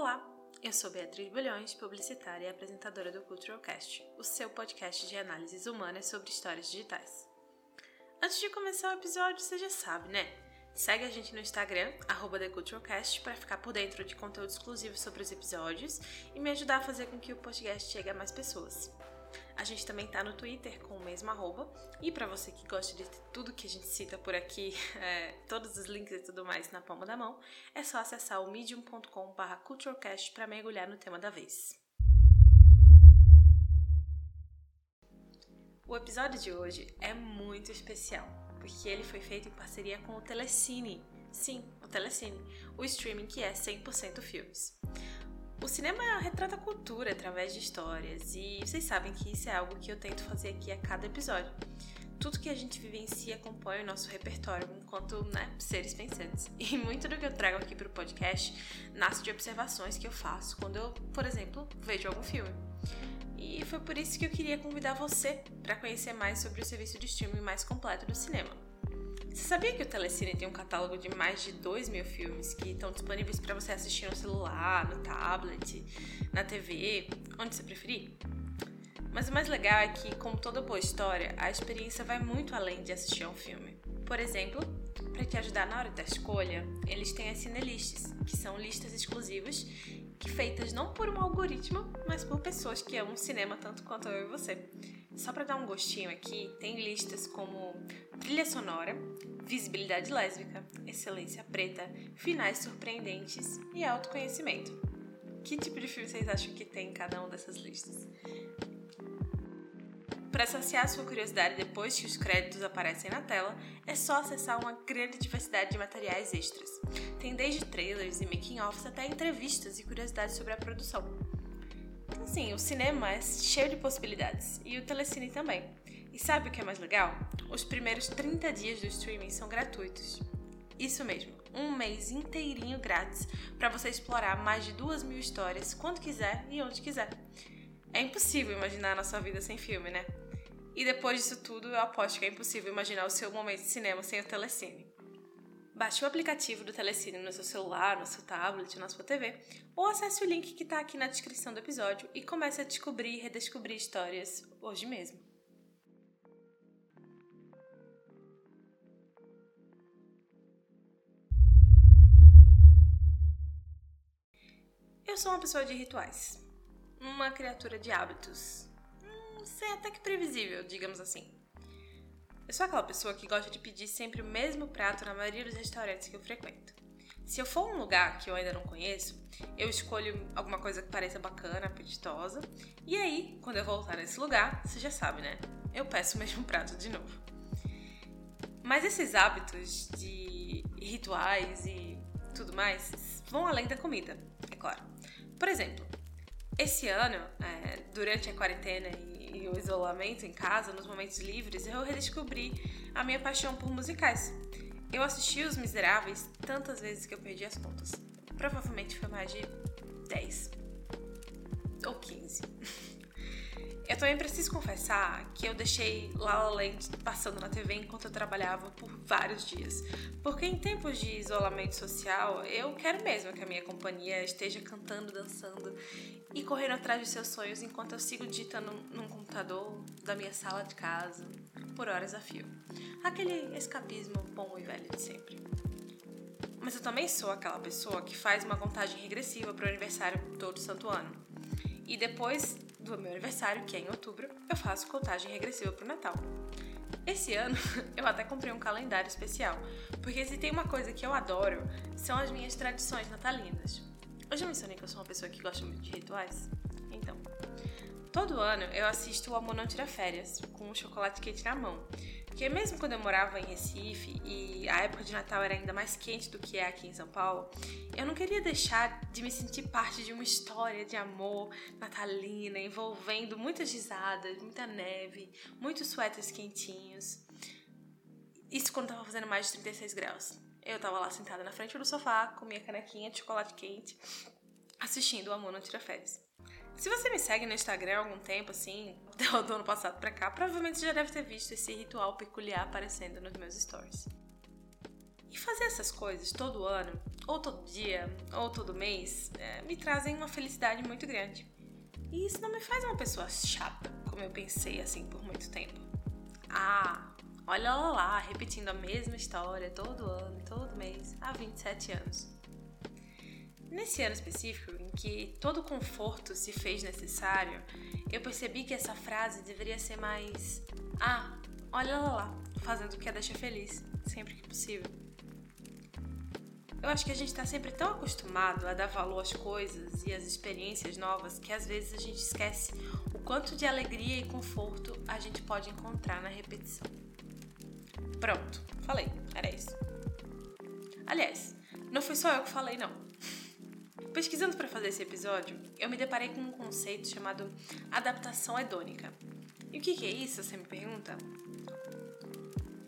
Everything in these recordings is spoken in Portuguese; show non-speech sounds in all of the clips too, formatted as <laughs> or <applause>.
Olá, eu sou Beatriz Bolhões, publicitária e apresentadora do Culturalcast, o seu podcast de análises humanas sobre histórias digitais. Antes de começar o episódio, você já sabe, né? Segue a gente no Instagram, TheCulturalCast, para ficar por dentro de conteúdo exclusivo sobre os episódios e me ajudar a fazer com que o podcast chegue a mais pessoas. A gente também tá no Twitter com o mesmo arroba. E para você que gosta de tudo que a gente cita por aqui, <laughs> é, todos os links e tudo mais na palma da mão, é só acessar o medium.com.br culturalcast para mergulhar no tema da vez. O episódio de hoje é muito especial, porque ele foi feito em parceria com o Telecine. Sim, o Telecine, o streaming que é 100% filmes. O cinema retrata a cultura através de histórias, e vocês sabem que isso é algo que eu tento fazer aqui a cada episódio. Tudo que a gente vivencia compõe o nosso repertório enquanto né, seres pensantes. <laughs> E muito do que eu trago aqui para o podcast nasce de observações que eu faço quando eu, por exemplo, vejo algum filme. E foi por isso que eu queria convidar você para conhecer mais sobre o serviço de streaming mais completo do cinema. Você sabia que o Telecine tem um catálogo de mais de 2 mil filmes que estão disponíveis para você assistir no celular, no tablet, na TV, onde você preferir? Mas o mais legal é que, como toda boa história, a experiência vai muito além de assistir a um filme. Por exemplo, para te ajudar na hora da escolha, eles têm as cinelists, que são listas exclusivas que feitas não por um algoritmo, mas por pessoas que amam cinema tanto quanto eu e você. Só para dar um gostinho aqui, tem listas como trilha sonora, visibilidade lésbica, excelência preta, finais surpreendentes e autoconhecimento. Que tipo de filme vocês acham que tem em cada uma dessas listas? Para saciar sua curiosidade depois que os créditos aparecem na tela, é só acessar uma grande diversidade de materiais extras. Tem desde trailers e making-offs até entrevistas e curiosidades sobre a produção. Sim, o cinema é cheio de possibilidades e o telecine também. E sabe o que é mais legal? Os primeiros 30 dias do streaming são gratuitos. Isso mesmo, um mês inteirinho grátis para você explorar mais de duas mil histórias quando quiser e onde quiser. É impossível imaginar a nossa vida sem filme, né? E depois disso tudo, eu aposto que é impossível imaginar o seu momento de cinema sem o telecine. Baixe o aplicativo do Telecine no seu celular, no seu tablet, na sua TV, ou acesse o link que está aqui na descrição do episódio e comece a descobrir e redescobrir histórias hoje mesmo. Eu sou uma pessoa de rituais, uma criatura de hábitos, hum, sei até que previsível, digamos assim. Eu sou aquela pessoa que gosta de pedir sempre o mesmo prato na maioria dos restaurantes que eu frequento. Se eu for um lugar que eu ainda não conheço, eu escolho alguma coisa que pareça bacana, apetitosa, e aí, quando eu voltar nesse lugar, você já sabe, né? Eu peço o mesmo prato de novo. Mas esses hábitos de rituais e tudo mais vão além da comida, é claro. Por exemplo, esse ano, é, durante a quarentena e e o isolamento em casa, nos momentos livres, eu redescobri a minha paixão por musicais. Eu assisti Os Miseráveis tantas vezes que eu perdi as contas. Provavelmente foi mais de 10 ou 15. Eu também preciso confessar que eu deixei La La Land passando na TV enquanto eu trabalhava por vários dias. Porque em tempos de isolamento social, eu quero mesmo que a minha companhia esteja cantando, dançando e correndo atrás de seus sonhos enquanto eu sigo digitando num computador da minha sala de casa por horas a fio. Aquele escapismo bom e velho de sempre. Mas eu também sou aquela pessoa que faz uma contagem regressiva para o aniversário todo santo ano. E depois do meu aniversário, que é em outubro, eu faço contagem regressiva para o Natal. Esse ano <laughs> eu até comprei um calendário especial, porque se tem uma coisa que eu adoro, são as minhas tradições natalinas. Eu já mencionei que eu sou uma pessoa que gosta muito de rituais? Todo ano eu assisto o Amor Não Tira Férias, com um chocolate quente na mão. Porque mesmo quando eu morava em Recife e a época de Natal era ainda mais quente do que é aqui em São Paulo, eu não queria deixar de me sentir parte de uma história de amor natalina, envolvendo muitas risadas, muita neve, muitos suéteres quentinhos. Isso quando tava fazendo mais de 36 graus. Eu tava lá sentada na frente do sofá, com minha canequinha de chocolate quente, assistindo o Amor Não Tira Férias. Se você me segue no Instagram há algum tempo, assim, <laughs> do ano passado pra cá, provavelmente já deve ter visto esse ritual peculiar aparecendo nos meus stories. E fazer essas coisas todo ano, ou todo dia, ou todo mês, é, me trazem uma felicidade muito grande. E isso não me faz uma pessoa chata, como eu pensei assim por muito tempo. Ah, olha lá, lá repetindo a mesma história todo ano, todo mês, há 27 anos. Nesse ano específico, em que todo conforto se fez necessário, eu percebi que essa frase deveria ser mais: Ah, olha lá, lá fazendo o que a deixa feliz, sempre que possível. Eu acho que a gente está sempre tão acostumado a dar valor às coisas e às experiências novas que às vezes a gente esquece o quanto de alegria e conforto a gente pode encontrar na repetição. Pronto, falei, era isso. Aliás, não foi só eu que falei, não. Pesquisando para fazer esse episódio, eu me deparei com um conceito chamado adaptação hedônica. E o que é isso, você me pergunta?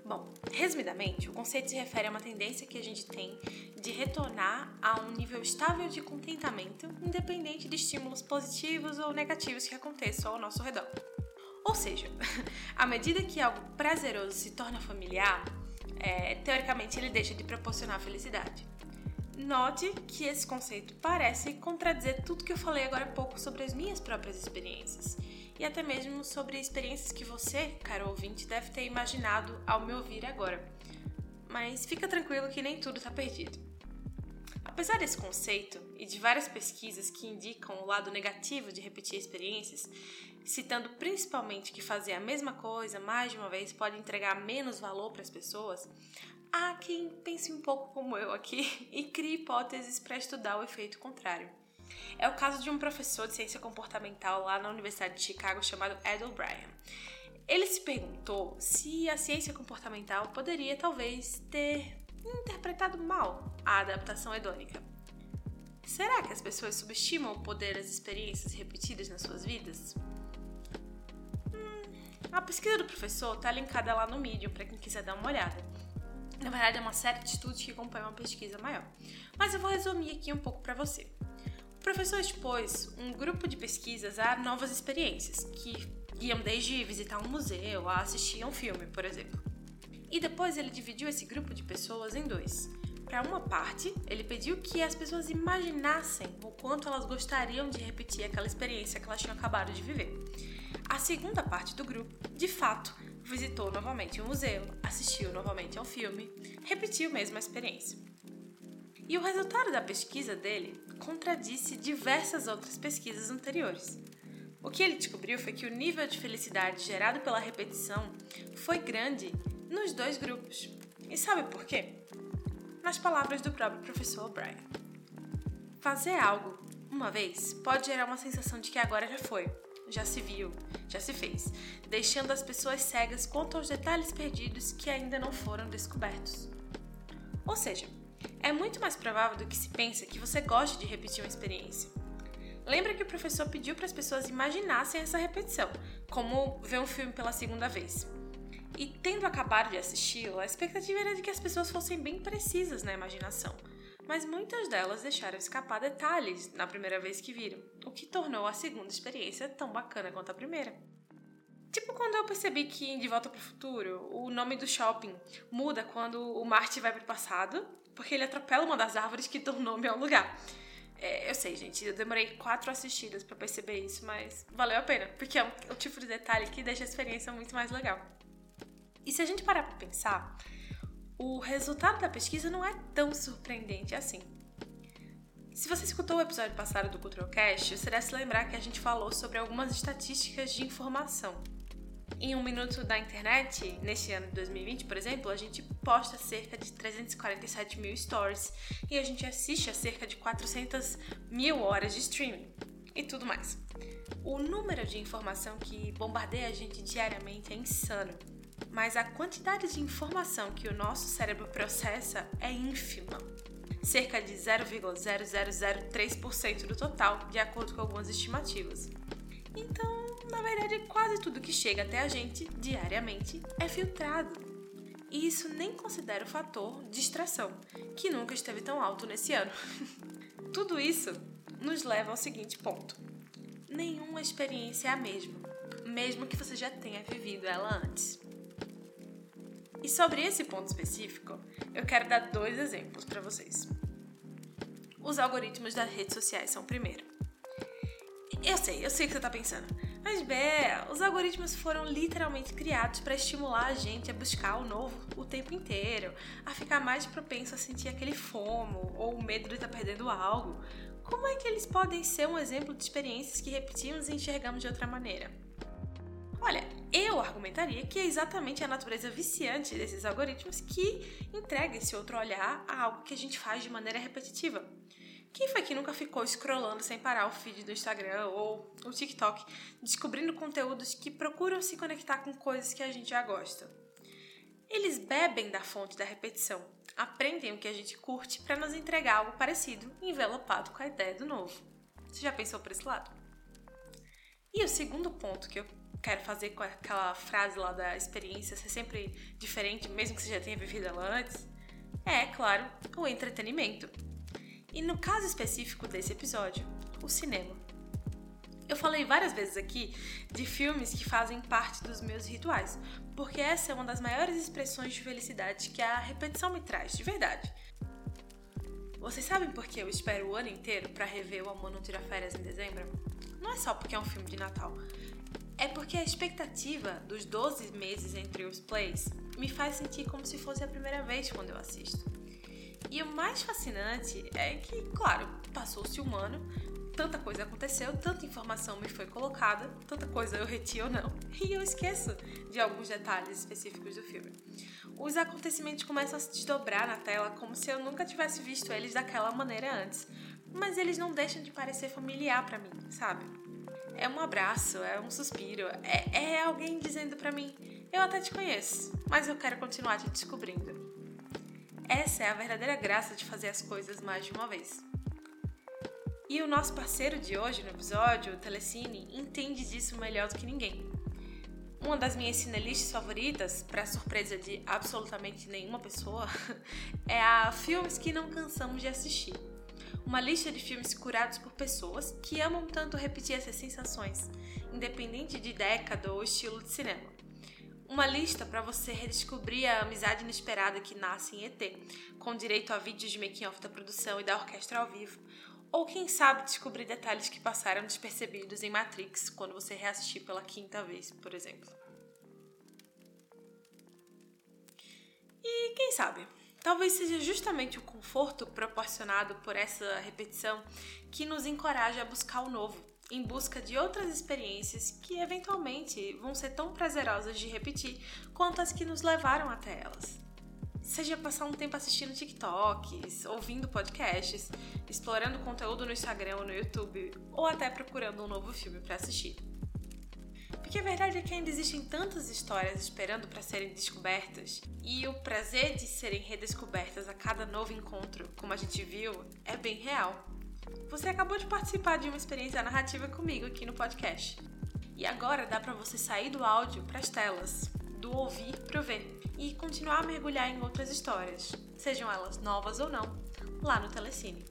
Bom, resumidamente, o conceito se refere a uma tendência que a gente tem de retornar a um nível estável de contentamento, independente de estímulos positivos ou negativos que aconteçam ao nosso redor. Ou seja, <laughs> à medida que algo prazeroso se torna familiar, é, teoricamente ele deixa de proporcionar felicidade. Note que esse conceito parece contradizer tudo que eu falei agora há pouco sobre as minhas próprias experiências e até mesmo sobre experiências que você, caro ouvinte, deve ter imaginado ao me ouvir agora. Mas fica tranquilo que nem tudo está perdido. Apesar desse conceito e de várias pesquisas que indicam o lado negativo de repetir experiências, citando principalmente que fazer a mesma coisa mais de uma vez pode entregar menos valor para as pessoas, há quem pense um pouco como eu aqui <laughs> e crie hipóteses para estudar o efeito contrário. É o caso de um professor de ciência comportamental lá na Universidade de Chicago chamado Ed O'Brien. Ele se perguntou se a ciência comportamental poderia talvez ter interpretado mal a adaptação hedônica. Será que as pessoas subestimam o poder das experiências repetidas nas suas vidas? Hum, a pesquisa do professor está linkada lá no Medium para quem quiser dar uma olhada. Na verdade, é uma série de estudos que acompanham uma pesquisa maior. Mas eu vou resumir aqui um pouco para você. O professor expôs um grupo de pesquisas a novas experiências, que iam desde visitar um museu a assistir a um filme, por exemplo. E depois ele dividiu esse grupo de pessoas em dois. Para uma parte, ele pediu que as pessoas imaginassem o quanto elas gostariam de repetir aquela experiência que elas tinham acabado de viver. A segunda parte do grupo, de fato, visitou novamente o um museu, assistiu novamente ao filme, repetiu a experiência. E o resultado da pesquisa dele contradisse diversas outras pesquisas anteriores. O que ele descobriu foi que o nível de felicidade gerado pela repetição foi grande nos dois grupos. E sabe por quê? Nas palavras do próprio professor O'Brien. Fazer algo uma vez pode gerar uma sensação de que agora já foi, já se viu, já se fez, deixando as pessoas cegas quanto aos detalhes perdidos que ainda não foram descobertos. Ou seja, é muito mais provável do que se pensa que você goste de repetir uma experiência. Lembra que o professor pediu para as pessoas imaginassem essa repetição, como ver um filme pela segunda vez. E tendo acabado de assisti-lo, a expectativa era de que as pessoas fossem bem precisas na imaginação, mas muitas delas deixaram escapar detalhes na primeira vez que viram, o que tornou a segunda experiência tão bacana quanto a primeira. Tipo quando eu percebi que em De Volta para o Futuro, o nome do shopping muda quando o Marty vai para o passado porque ele atropela uma das árvores que dão nome ao lugar. É, eu sei, gente, eu demorei quatro assistidas para perceber isso, mas valeu a pena, porque é o tipo de detalhe que deixa a experiência muito mais legal. E se a gente parar para pensar, o resultado da pesquisa não é tão surpreendente assim. Se você escutou o episódio passado do Culturalcast, você deve se lembrar que a gente falou sobre algumas estatísticas de informação. Em um minuto da internet, neste ano de 2020, por exemplo, a gente posta cerca de 347 mil stories e a gente assiste a cerca de 400 mil horas de streaming e tudo mais. O número de informação que bombardeia a gente diariamente é insano, mas a quantidade de informação que o nosso cérebro processa é ínfima. Cerca de 0,0003% do total, de acordo com algumas estimativas. Então, na verdade, quase tudo que chega até a gente diariamente é filtrado. E isso nem considera o fator distração, que nunca esteve tão alto nesse ano. <laughs> tudo isso nos leva ao seguinte ponto: nenhuma experiência é a mesma, mesmo que você já tenha vivido ela antes. E sobre esse ponto específico, eu quero dar dois exemplos para vocês. os algoritmos das redes sociais são o primeiro. Eu sei, eu sei o que você está pensando. Mas, Bé, os algoritmos foram literalmente criados para estimular a gente a buscar o novo o tempo inteiro, a ficar mais propenso a sentir aquele fomo ou o medo de estar tá perdendo algo. Como é que eles podem ser um exemplo de experiências que repetimos e enxergamos de outra maneira? Olha, eu argumentaria que é exatamente a natureza viciante desses algoritmos que entrega esse outro olhar a algo que a gente faz de maneira repetitiva. Quem foi que nunca ficou scrollando sem parar o feed do Instagram ou o TikTok, descobrindo conteúdos que procuram se conectar com coisas que a gente já gosta? Eles bebem da fonte da repetição, aprendem o que a gente curte para nos entregar algo parecido, envelopado com a ideia do novo. Você já pensou por esse lado? E o segundo ponto que eu quero fazer com aquela frase lá da experiência ser sempre diferente, mesmo que você já tenha vivido ela antes, é, claro, o entretenimento. E no caso específico desse episódio, o cinema. Eu falei várias vezes aqui de filmes que fazem parte dos meus rituais, porque essa é uma das maiores expressões de felicidade que a repetição me traz, de verdade. Vocês sabem por que eu espero o ano inteiro para rever O Amor Não Tira Férias em dezembro? Não é só porque é um filme de Natal. É porque a expectativa dos 12 meses entre os plays me faz sentir como se fosse a primeira vez quando eu assisto. E o mais fascinante é que, claro, passou-se um ano, tanta coisa aconteceu, tanta informação me foi colocada, tanta coisa eu reti ou não, e eu esqueço de alguns detalhes específicos do filme. Os acontecimentos começam a se desdobrar na tela como se eu nunca tivesse visto eles daquela maneira antes, mas eles não deixam de parecer familiar para mim, sabe? É um abraço, é um suspiro, é, é alguém dizendo para mim: Eu até te conheço, mas eu quero continuar te descobrindo. Essa é a verdadeira graça de fazer as coisas mais de uma vez. E o nosso parceiro de hoje no episódio, o Telecine, entende disso melhor do que ninguém. Uma das minhas cinelistas favoritas, para surpresa de absolutamente nenhuma pessoa, <laughs> é a Filmes que Não Cansamos de Assistir. Uma lista de filmes curados por pessoas que amam tanto repetir essas sensações, independente de década ou estilo de cinema. Uma lista para você redescobrir a amizade inesperada que nasce em ET, com direito a vídeos de making-off da produção e da orquestra ao vivo. Ou quem sabe descobrir detalhes que passaram despercebidos em Matrix quando você reassistir pela quinta vez, por exemplo. E quem sabe, talvez seja justamente o conforto proporcionado por essa repetição que nos encoraja a buscar o novo, em busca de outras experiências que eventualmente vão ser tão prazerosas de repetir quanto as que nos levaram até elas. Seja passar um tempo assistindo TikToks, ouvindo podcasts, explorando conteúdo no Instagram ou no YouTube, ou até procurando um novo filme para assistir. Porque a verdade é que ainda existem tantas histórias esperando para serem descobertas, e o prazer de serem redescobertas a cada novo encontro, como a gente viu, é bem real. Você acabou de participar de uma experiência narrativa comigo aqui no podcast. E agora dá para você sair do áudio para as telas, do ouvir para o ver e continuar a mergulhar em outras histórias, sejam elas novas ou não, lá no Telecine.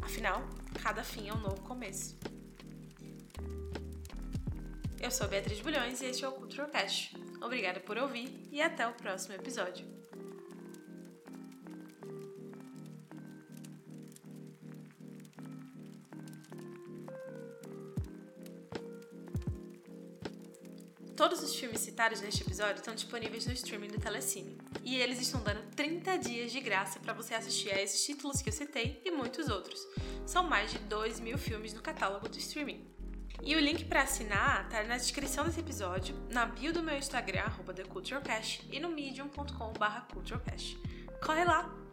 Afinal, cada fim é um novo começo. Eu sou Beatriz Bulhões e este é o Culturocast. Obrigada por ouvir e até o próximo episódio. Todos os filmes citados neste episódio estão disponíveis no streaming do Telecine. E eles estão dando 30 dias de graça para você assistir a esses títulos que eu citei e muitos outros. São mais de 2 mil filmes no catálogo do streaming. E o link para assinar tá na descrição desse episódio, na bio do meu Instagram, TheCultureCast, e no medium.com.br Culturecast. Corre lá!